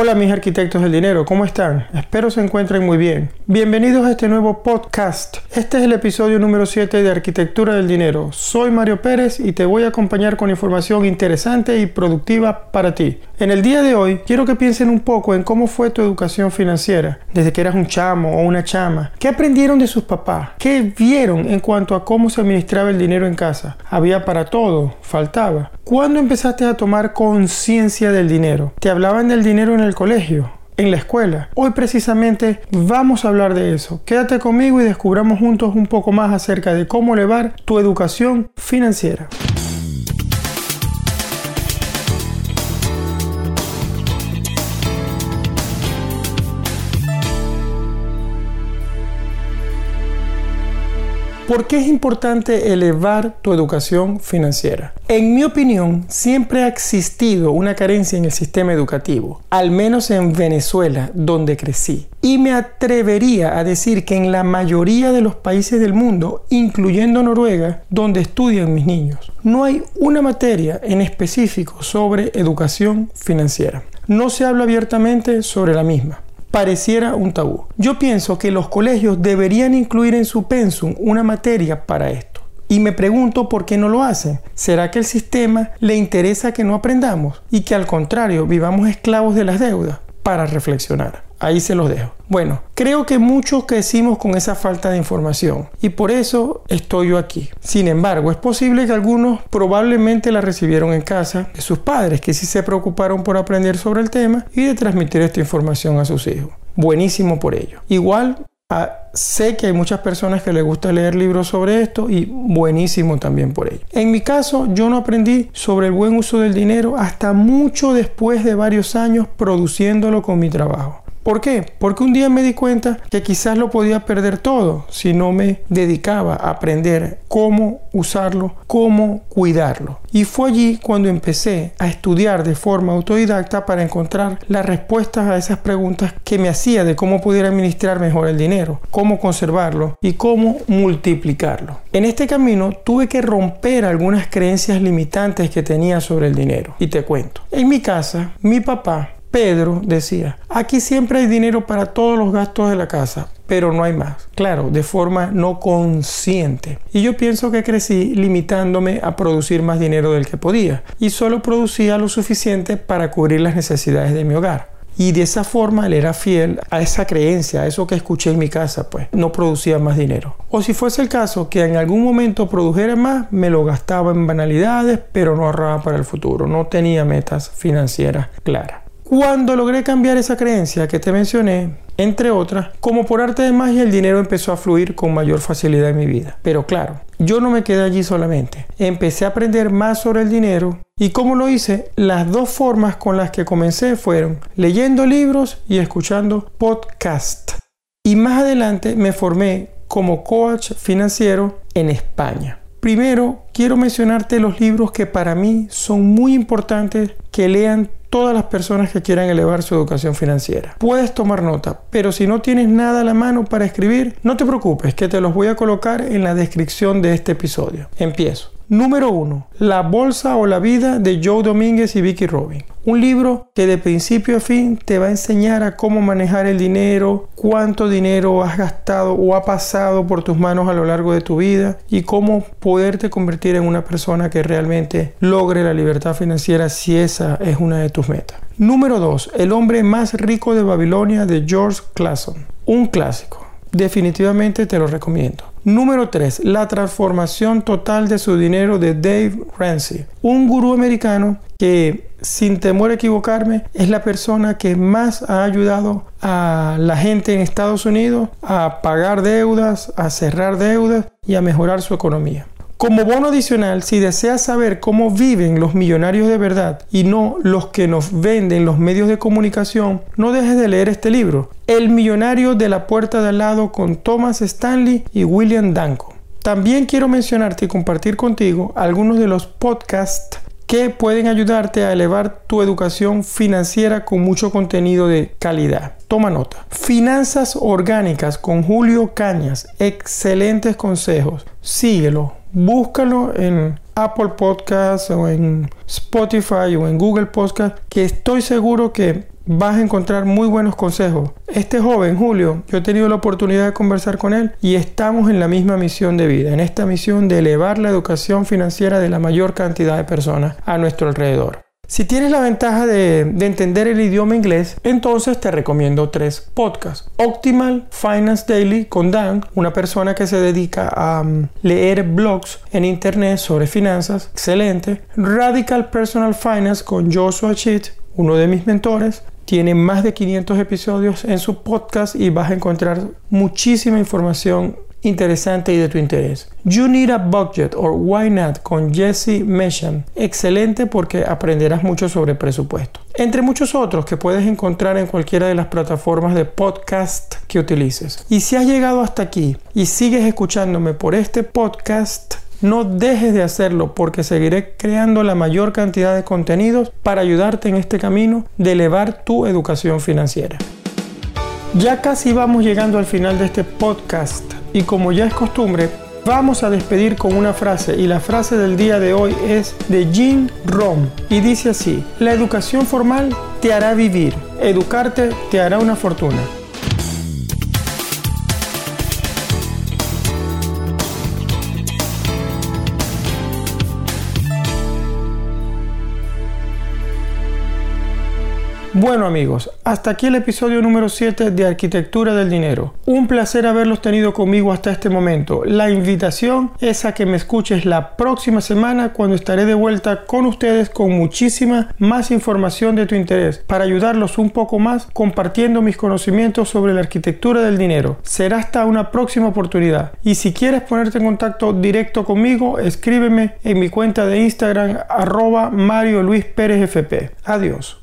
Hola mis arquitectos del dinero, ¿cómo están? Espero se encuentren muy bien. Bienvenidos a este nuevo podcast. Este es el episodio número 7 de Arquitectura del Dinero. Soy Mario Pérez y te voy a acompañar con información interesante y productiva para ti. En el día de hoy quiero que piensen un poco en cómo fue tu educación financiera, desde que eras un chamo o una chama. ¿Qué aprendieron de sus papás? ¿Qué vieron en cuanto a cómo se administraba el dinero en casa? ¿Había para todo? ¿Faltaba? ¿Cuándo empezaste a tomar conciencia del dinero? ¿Te hablaban del dinero en el colegio? en la escuela. Hoy precisamente vamos a hablar de eso. Quédate conmigo y descubramos juntos un poco más acerca de cómo elevar tu educación financiera. ¿Por qué es importante elevar tu educación financiera? En mi opinión, siempre ha existido una carencia en el sistema educativo, al menos en Venezuela, donde crecí. Y me atrevería a decir que en la mayoría de los países del mundo, incluyendo Noruega, donde estudian mis niños, no hay una materia en específico sobre educación financiera. No se habla abiertamente sobre la misma pareciera un tabú. Yo pienso que los colegios deberían incluir en su pensum una materia para esto. Y me pregunto por qué no lo hacen. ¿Será que el sistema le interesa que no aprendamos y que al contrario vivamos esclavos de las deudas? Para reflexionar. Ahí se los dejo. Bueno, creo que muchos crecimos con esa falta de información y por eso estoy yo aquí. Sin embargo, es posible que algunos probablemente la recibieron en casa de sus padres que sí se preocuparon por aprender sobre el tema y de transmitir esta información a sus hijos. Buenísimo por ello. Igual ah, sé que hay muchas personas que les gusta leer libros sobre esto y buenísimo también por ello. En mi caso, yo no aprendí sobre el buen uso del dinero hasta mucho después de varios años produciéndolo con mi trabajo. ¿Por qué? Porque un día me di cuenta que quizás lo podía perder todo si no me dedicaba a aprender cómo usarlo, cómo cuidarlo. Y fue allí cuando empecé a estudiar de forma autodidacta para encontrar las respuestas a esas preguntas que me hacía de cómo pudiera administrar mejor el dinero, cómo conservarlo y cómo multiplicarlo. En este camino tuve que romper algunas creencias limitantes que tenía sobre el dinero. Y te cuento. En mi casa, mi papá Pedro decía, aquí siempre hay dinero para todos los gastos de la casa, pero no hay más. Claro, de forma no consciente. Y yo pienso que crecí limitándome a producir más dinero del que podía y solo producía lo suficiente para cubrir las necesidades de mi hogar. Y de esa forma él era fiel a esa creencia, a eso que escuché en mi casa, pues no producía más dinero. O si fuese el caso que en algún momento produjera más, me lo gastaba en banalidades, pero no ahorraba para el futuro, no tenía metas financieras claras. Cuando logré cambiar esa creencia que te mencioné, entre otras, como por arte de magia el dinero empezó a fluir con mayor facilidad en mi vida. Pero claro, yo no me quedé allí solamente. Empecé a aprender más sobre el dinero y cómo lo hice, las dos formas con las que comencé fueron leyendo libros y escuchando podcasts. Y más adelante me formé como coach financiero en España. Primero, quiero mencionarte los libros que para mí son muy importantes que lean todas las personas que quieran elevar su educación financiera. Puedes tomar nota, pero si no tienes nada a la mano para escribir, no te preocupes, que te los voy a colocar en la descripción de este episodio. Empiezo. Número 1. La Bolsa o la Vida de Joe Domínguez y Vicky Robin. Un libro que de principio a fin te va a enseñar a cómo manejar el dinero, cuánto dinero has gastado o ha pasado por tus manos a lo largo de tu vida y cómo poderte convertir en una persona que realmente logre la libertad financiera si esa es una de tus metas. Número 2. El hombre más rico de Babilonia de George Clason. Un clásico. Definitivamente te lo recomiendo. Número 3. La transformación total de su dinero de Dave Ramsey, un gurú americano que, sin temor a equivocarme, es la persona que más ha ayudado a la gente en Estados Unidos a pagar deudas, a cerrar deudas y a mejorar su economía. Como bono adicional, si deseas saber cómo viven los millonarios de verdad y no los que nos venden los medios de comunicación, no dejes de leer este libro, El millonario de la puerta de al lado con Thomas Stanley y William Danko. También quiero mencionarte y compartir contigo algunos de los podcasts que pueden ayudarte a elevar tu educación financiera con mucho contenido de calidad. Toma nota. Finanzas orgánicas con Julio Cañas. Excelentes consejos. Síguelo búscalo en Apple Podcasts o en Spotify o en Google Podcasts que estoy seguro que vas a encontrar muy buenos consejos. Este joven, Julio, yo he tenido la oportunidad de conversar con él y estamos en la misma misión de vida, en esta misión de elevar la educación financiera de la mayor cantidad de personas a nuestro alrededor. Si tienes la ventaja de, entender el idioma inglés, entonces te recomiendo tres podcasts. Optimal Finance Daily con Dan, una persona que se dedica a um, leer blogs en internet sobre finanzas, excelente. Radical Personal Finance con Joshua Cheat, uno de mis mentores. Tiene más de 500 episodios en su podcast y vas a encontrar muchísima información interesante y de tu interés. You Need a Budget or Why Not con Jesse Mesham. Excelente porque aprenderás mucho sobre presupuesto. Entre muchos otros que puedes encontrar en cualquiera de las plataformas de podcast que utilices. Y si has llegado hasta aquí y sigues escuchándome por este podcast, no dejes de hacerlo porque seguiré creando la mayor cantidad de contenidos para ayudarte en este camino de elevar tu educación financiera. Ya casi vamos llegando al final de este podcast y como ya es costumbre, vamos a despedir con una frase y la frase del día de hoy es de Jim Rohn y dice así, la educación formal te hará vivir, educarte te hará una fortuna. Bueno amigos, hasta aquí el episodio número 7 de Arquitectura del Dinero. Un placer haberlos tenido conmigo hasta este momento. La invitación es a que me escuches la próxima semana cuando estaré de vuelta con ustedes con muchísima más información de tu interés para ayudarlos un poco más compartiendo mis conocimientos sobre la arquitectura del dinero. Será hasta una próxima oportunidad. Y si quieres ponerte en contacto directo conmigo, escríbeme en mi cuenta de Instagram arroba Mario Luis Pérez FP. Adiós.